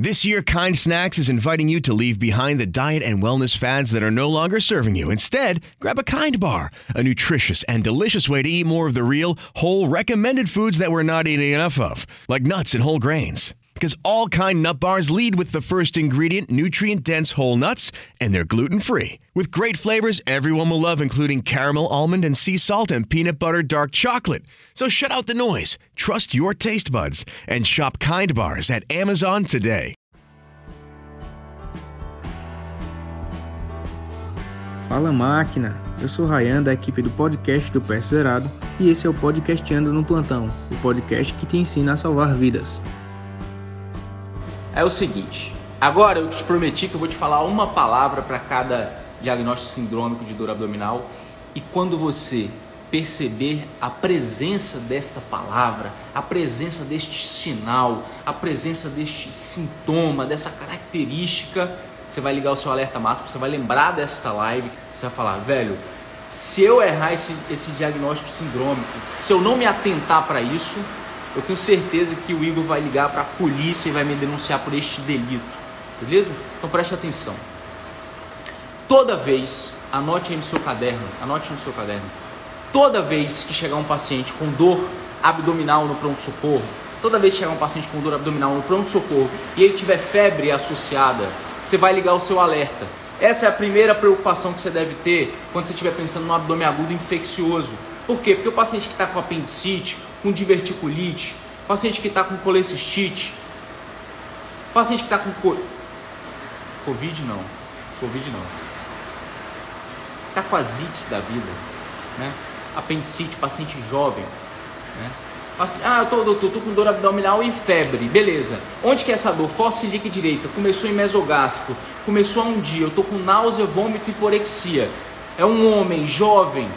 This year, Kind Snacks is inviting you to leave behind the diet and wellness fads that are no longer serving you. Instead, grab a Kind Bar, a nutritious and delicious way to eat more of the real, whole, recommended foods that we're not eating enough of, like nuts and whole grains. Because all Kind Nut Bars lead with the first ingredient, nutrient dense whole nuts, and they're gluten free. With great flavors everyone will love, including caramel, almond, and sea salt, and peanut butter dark chocolate. So shut out the noise, trust your taste buds, and shop Kind Bars at Amazon today. Fala máquina, eu sou Rayan da equipe do podcast do PS Zerado e esse é o podcast Ando no Plantão, o podcast que te ensina a salvar vidas. É o seguinte, agora eu te prometi que eu vou te falar uma palavra para cada diagnóstico sindrômico de dor abdominal e quando você perceber a presença desta palavra, a presença deste sinal, a presença deste sintoma, dessa característica, você vai ligar o seu alerta máximo, você vai lembrar desta live, você vai falar, velho, se eu errar esse, esse diagnóstico sindrômico, se eu não me atentar para isso, eu tenho certeza que o Igor vai ligar para a polícia e vai me denunciar por este delito, beleza? Então preste atenção. Toda vez, anote aí no seu caderno, anote no seu caderno, toda vez que chegar um paciente com dor abdominal no pronto-socorro, toda vez que chegar um paciente com dor abdominal no pronto-socorro e ele tiver febre associada, você vai ligar o seu alerta. Essa é a primeira preocupação que você deve ter quando você estiver pensando no abdômen agudo infeccioso. Por quê? Porque o paciente que está com apendicite, com diverticulite, paciente que está com colecistite, paciente que está com co... Covid não, Covid não, está com asites da vida, né? apendicite, paciente jovem, né? Ah, eu tô, tô, tô, com dor abdominal e febre, beleza. Onde que é essa dor? Fossa ilíaca direita, começou em mesogástrico, começou há um dia, eu tô com náusea, vômito e hiporexia. É um homem jovem,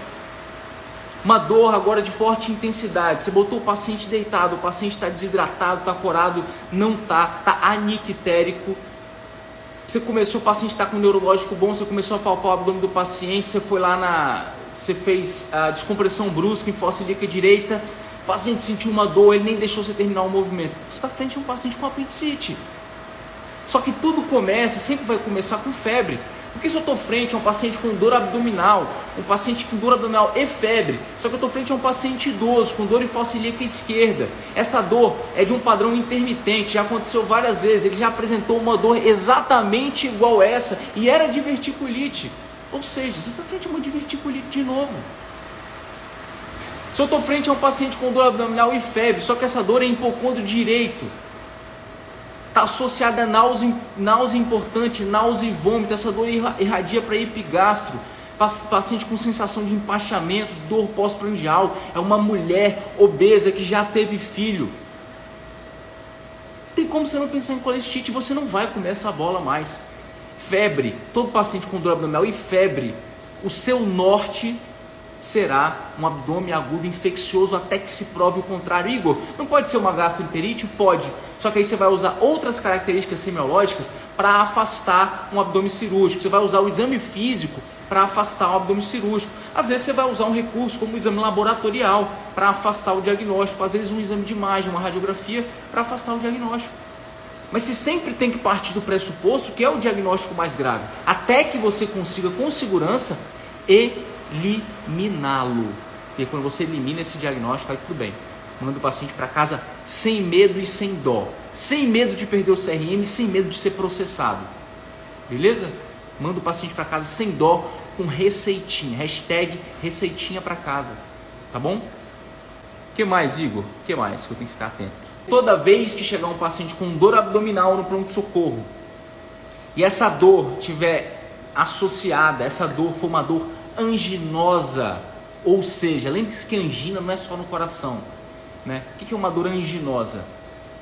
uma dor agora de forte intensidade. Você botou o paciente deitado, o paciente está desidratado, está corado, não tá, está anictérico. Você começou, o paciente está com um neurológico bom, você começou a palpar o abdômen do paciente, você foi lá na. Você fez a descompressão brusca em fossa ilíaca direita, o paciente sentiu uma dor, ele nem deixou você terminar o movimento. Você está frente a um paciente com apendicite. Só que tudo começa, sempre vai começar com febre. Porque se eu estou frente a um paciente com dor abdominal, um paciente com dor abdominal e febre, só que eu estou frente a um paciente idoso com dor em fossa ilíaca esquerda, essa dor é de um padrão intermitente, já aconteceu várias vezes, ele já apresentou uma dor exatamente igual essa e era diverticulite. Ou seja, você está frente a uma diverticulite de novo. Se eu estou frente a um paciente com dor abdominal e febre, só que essa dor é em hipocôndrio direito, está associada a náusea, náusea importante, náusea e vômito, essa dor irradia para epigastro, paciente com sensação de empachamento, dor pós-prandial, é uma mulher obesa que já teve filho. Tem como você não pensar em colestite, você não vai comer essa bola mais. Febre, todo paciente com dor abdominal e febre, o seu norte será um abdômen agudo infeccioso até que se prove o contrário. Igor, não pode ser uma gastroenterite? Pode. Só que aí você vai usar outras características semiológicas para afastar um abdômen cirúrgico. Você vai usar o exame físico para afastar o abdômen cirúrgico. Às vezes você vai usar um recurso como o exame laboratorial para afastar o diagnóstico. Às vezes um exame de imagem, uma radiografia para afastar o diagnóstico. Mas se sempre tem que partir do pressuposto que é o diagnóstico mais grave, até que você consiga com segurança e eliminá-lo. Porque quando você elimina esse diagnóstico, aí tudo bem. Manda o paciente para casa sem medo e sem dó. Sem medo de perder o CRM, sem medo de ser processado. Beleza? Manda o paciente para casa sem dó, com receitinha. Hashtag receitinha para casa. Tá bom? Que mais, Igor? Que mais que eu tenho que ficar atento? Toda vez que chegar um paciente com dor abdominal no pronto-socorro e essa dor tiver associada, essa dor for uma dor anginosa. Ou seja, lembre-se que angina não é só no coração. Né? O que é uma dor anginosa?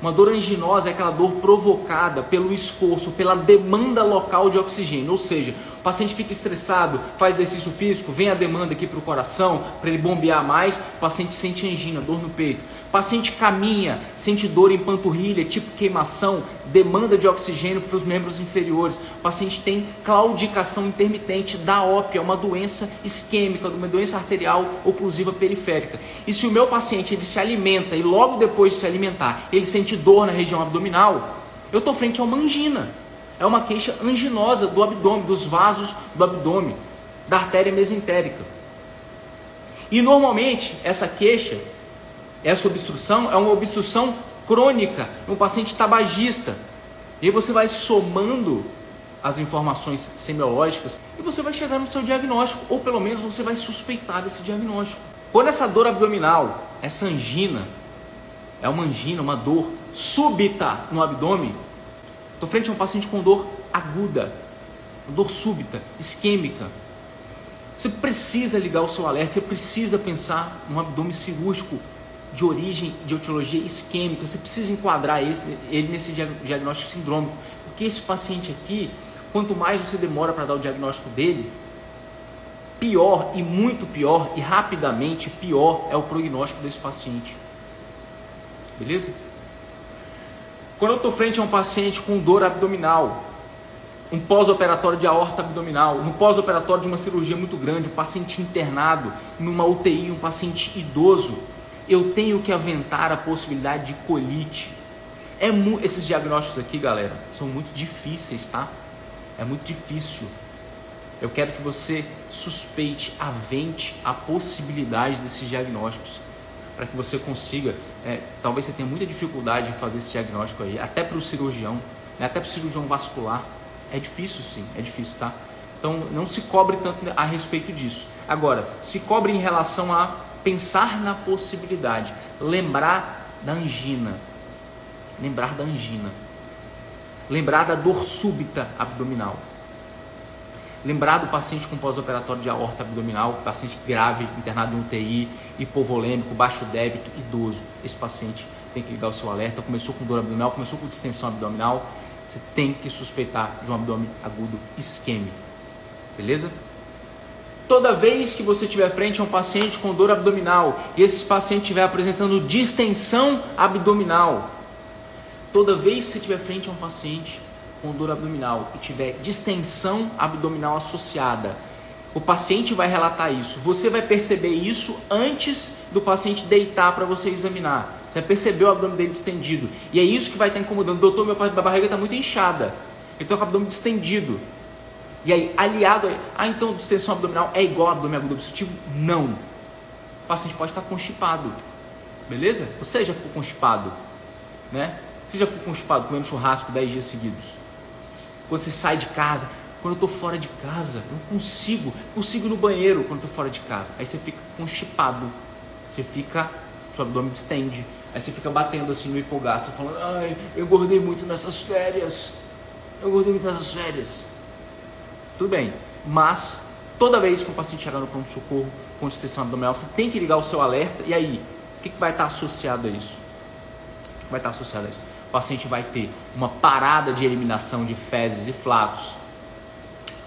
Uma dor anginosa é aquela dor provocada pelo esforço, pela demanda local de oxigênio. Ou seja, o paciente fica estressado, faz exercício físico, vem a demanda aqui para o coração, para ele bombear mais, o paciente sente angina, dor no peito. O paciente caminha, sente dor em panturrilha, tipo queimação, demanda de oxigênio para os membros inferiores. O paciente tem claudicação intermitente da ópia, uma doença isquêmica, uma doença arterial oclusiva periférica. E se o meu paciente ele se alimenta e logo depois de se alimentar, ele sente dor na região abdominal, Eu estou frente a uma angina. É uma queixa anginosa do abdômen, dos vasos do abdômen, da artéria mesentérica. E normalmente essa queixa, essa obstrução é uma obstrução crônica, um paciente tabagista. E aí você vai somando as informações semiológicas e você vai chegar no seu diagnóstico, ou pelo menos você vai suspeitar desse diagnóstico. Quando essa dor abdominal, essa angina, é uma angina, uma dor súbita no abdômen, estou frente a um paciente com dor aguda, dor súbita, isquêmica. Você precisa ligar o seu alerta, você precisa pensar num abdômen cirúrgico de origem de etiologia isquêmica, você precisa enquadrar esse, ele nesse diagnóstico sindrômico, porque esse paciente aqui, quanto mais você demora para dar o diagnóstico dele, pior e muito pior e rapidamente pior é o prognóstico desse paciente. Beleza? Quando eu estou frente a um paciente com dor abdominal, um pós-operatório de aorta abdominal, no pós-operatório de uma cirurgia muito grande, um paciente internado numa UTI, um paciente idoso, eu tenho que aventar a possibilidade de colite. É esses diagnósticos aqui, galera, são muito difíceis, tá? É muito difícil. Eu quero que você suspeite, avente a possibilidade desses diagnósticos, para que você consiga. É, talvez você tenha muita dificuldade em fazer esse diagnóstico aí, até para o cirurgião, né, até para o cirurgião vascular. É difícil, sim, é difícil, tá? Então não se cobre tanto a respeito disso. Agora, se cobre em relação a pensar na possibilidade, lembrar da angina, lembrar da angina, lembrar da dor súbita abdominal. Lembrar do paciente com pós-operatório de aorta abdominal, paciente grave, internado em UTI, hipovolêmico, baixo débito, idoso. Esse paciente tem que ligar o seu alerta. Começou com dor abdominal, começou com distensão abdominal. Você tem que suspeitar de um abdômen agudo isquêmico. Beleza? Toda vez que você estiver frente a um paciente com dor abdominal e esse paciente estiver apresentando distensão abdominal, toda vez que você estiver frente a um paciente com dor abdominal e tiver distensão abdominal associada, o paciente vai relatar isso. Você vai perceber isso antes do paciente deitar para você examinar. Você vai perceber o abdômen dele distendido. E é isso que vai estar incomodando. Doutor, minha barriga está muito inchada. Ele está com o abdômen distendido. E aí, aliado a. Ah, então distensão abdominal é igual ao abdômen agudo obstrutivo? Não. O paciente pode estar constipado. Beleza? Você já ficou constipado? Né? Você já ficou constipado comendo churrasco 10 dias seguidos? Quando você sai de casa, quando eu estou fora de casa, eu não consigo, consigo ir no banheiro quando estou fora de casa. Aí você fica constipado, você fica, seu abdômen distende, aí você fica batendo assim no hipogástrio, falando, ai, eu engordei muito nessas férias, eu engordei muito nessas férias. Tudo bem, mas toda vez que o paciente chegar no pronto-socorro com distensão abdominal, você tem que ligar o seu alerta, e aí, o que, que vai estar associado a isso? O que vai estar associado a isso? O paciente vai ter uma parada de eliminação de fezes e flatos.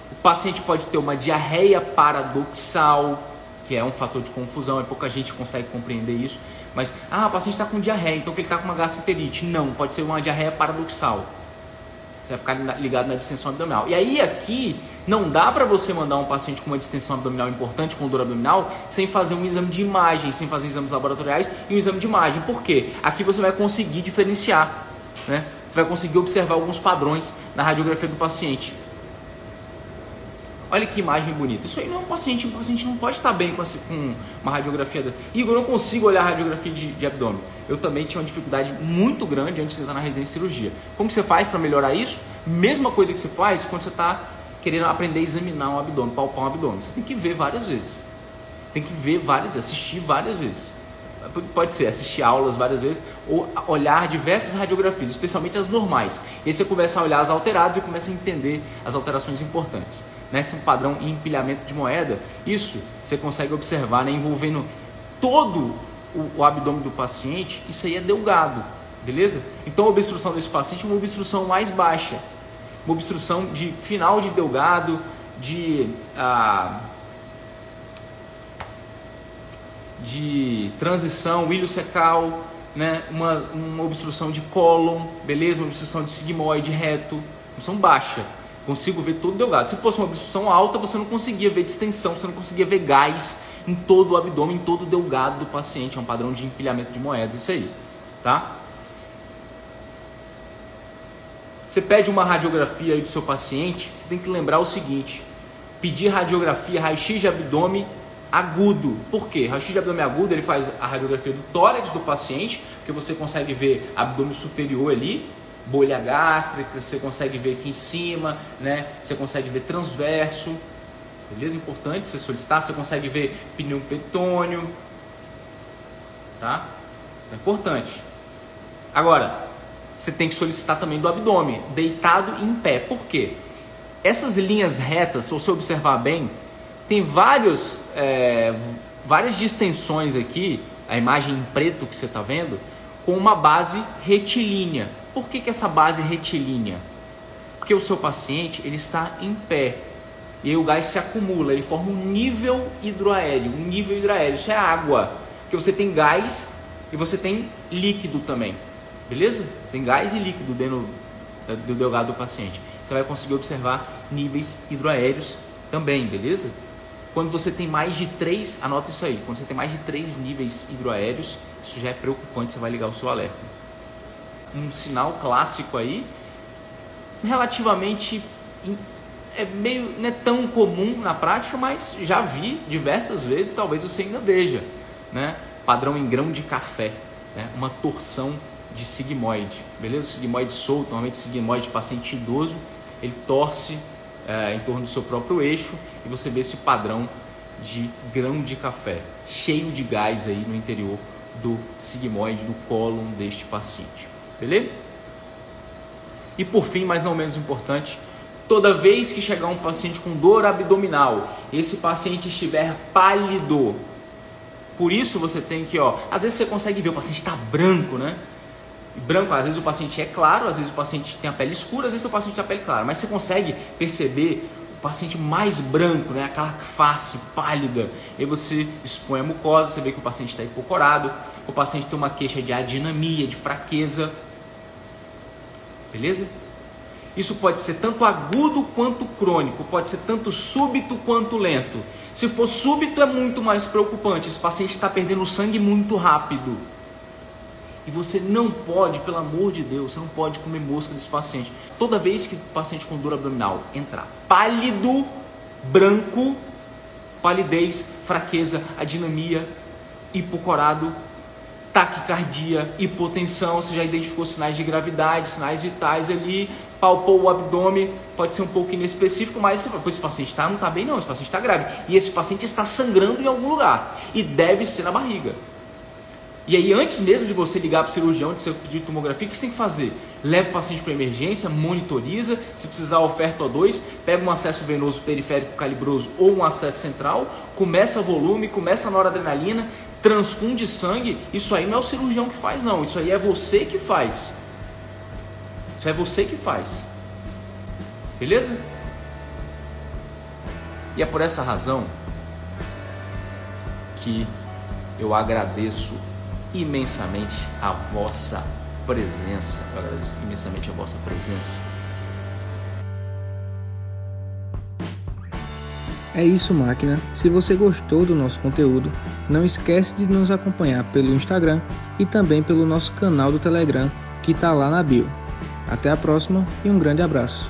O paciente pode ter uma diarreia paradoxal, que é um fator de confusão, é pouca gente consegue compreender isso. Mas, ah, o paciente está com diarreia, então ele está com uma gastroenterite. Não, pode ser uma diarreia paradoxal. Você vai ficar ligado na distensão abdominal. E aí aqui não dá para você mandar um paciente com uma distensão abdominal importante, com dor abdominal, sem fazer um exame de imagem, sem fazer exames laboratoriais e um exame de imagem. Por quê? Aqui você vai conseguir diferenciar né? Você vai conseguir observar alguns padrões na radiografia do paciente. Olha que imagem bonita. Isso aí não é um paciente. Um paciente não pode estar bem com, essa, com uma radiografia dessa. Igor, eu não consigo olhar a radiografia de, de, abdômen. Eu também tinha uma dificuldade muito grande antes de entrar na residência de cirurgia. Como você faz para melhorar isso? Mesma coisa que você faz quando você está querendo aprender a examinar um abdômen, palpar um abdômen. Você tem que ver várias vezes. Tem que ver várias vezes, assistir várias vezes pode ser assistir aulas várias vezes ou olhar diversas radiografias, especialmente as normais. E aí você começa a olhar as alteradas e começa a entender as alterações importantes. Né? Esse é um padrão em empilhamento de moeda. Isso você consegue observar né? envolvendo todo o, o abdômen do paciente. Isso aí é delgado, beleza? Então a obstrução desse paciente é uma obstrução mais baixa, uma obstrução de final de delgado, de ah, de transição ilho-secal, né? uma, uma obstrução de cólon, beleza? Uma obstrução de sigmoide reto, obstrução baixa. Consigo ver tudo delgado. Se fosse uma obstrução alta, você não conseguia ver distensão, você não conseguia ver gás em todo o abdômen, em todo o delgado do paciente. É um padrão de empilhamento de moedas, isso aí, tá? Você pede uma radiografia aí do seu paciente, você tem que lembrar o seguinte: pedir radiografia, raio-x de abdômen agudo. Por quê? Raio-x de abdômen agudo ele faz a radiografia do tórax do paciente, que você consegue ver abdômen superior ali, bolha gástrica, você consegue ver aqui em cima, né? Você consegue ver transverso, beleza? Importante você solicitar, você consegue ver pneu petônio, tá? É importante. Agora, você tem que solicitar também do abdômen, deitado em pé. Por quê? Essas linhas retas, se você observar bem, tem vários, é, várias distensões aqui, a imagem em preto que você está vendo, com uma base retilínea. Por que, que essa base é retilínea? Porque o seu paciente ele está em pé e aí o gás se acumula, ele forma um nível hidroaéreo, um nível hidroaéreo, isso é água, porque você tem gás e você tem líquido também, beleza? Tem gás e líquido dentro do delgado do paciente. Você vai conseguir observar níveis hidroaéreos também, beleza? Quando você tem mais de três, anota isso aí, quando você tem mais de três níveis hidroaéreos, isso já é preocupante, você vai ligar o seu alerta um sinal clássico aí, relativamente é meio não é tão comum na prática, mas já vi diversas vezes, talvez você ainda veja, né? Padrão em grão de café, né? Uma torção de sigmoide, beleza? Sigmoide solto, normalmente sigmoide de paciente idoso, ele torce é, em torno do seu próprio eixo e você vê esse padrão de grão de café, cheio de gás aí no interior do sigmoide, do cólon deste paciente. Beleza? E por fim, mas não menos importante, toda vez que chegar um paciente com dor abdominal, esse paciente estiver pálido, por isso você tem que, ó, às vezes você consegue ver o paciente está branco, né? Branco, às vezes o paciente é claro, às vezes o paciente tem a pele escura, às vezes o paciente tem a pele clara, mas você consegue perceber o paciente mais branco, né? Aquela face pálida. E você expõe a mucosa, você vê que o paciente está hipocorado, o paciente tem uma queixa de adinamia, de fraqueza, Beleza? Isso pode ser tanto agudo quanto crônico, pode ser tanto súbito quanto lento. Se for súbito, é muito mais preocupante. Esse paciente está perdendo sangue muito rápido. E você não pode, pelo amor de Deus, você não pode comer mosca desse paciente. Toda vez que o paciente com dor abdominal entrar pálido, branco, palidez, fraqueza, adinamia, hipocorado, taquicardia, hipotensão, você já identificou sinais de gravidade, sinais vitais ali, palpou o abdômen, pode ser um pouco inespecífico, mas esse paciente tá, não está bem não, esse paciente está grave. E esse paciente está sangrando em algum lugar, e deve ser na barriga. E aí, antes mesmo de você ligar para o cirurgião, de você pedir tomografia, o que você tem que fazer? Leva o paciente para emergência, monitoriza, se precisar oferta O2, pega um acesso venoso periférico calibroso ou um acesso central, começa volume, começa noradrenalina, transfunde sangue, isso aí não é o cirurgião que faz, não. Isso aí é você que faz. Isso é você que faz. Beleza? E é por essa razão que eu agradeço imensamente a vossa presença. Eu agradeço imensamente a vossa presença É isso, máquina. Se você gostou do nosso conteúdo, não esquece de nos acompanhar pelo Instagram e também pelo nosso canal do Telegram, que está lá na bio. Até a próxima e um grande abraço.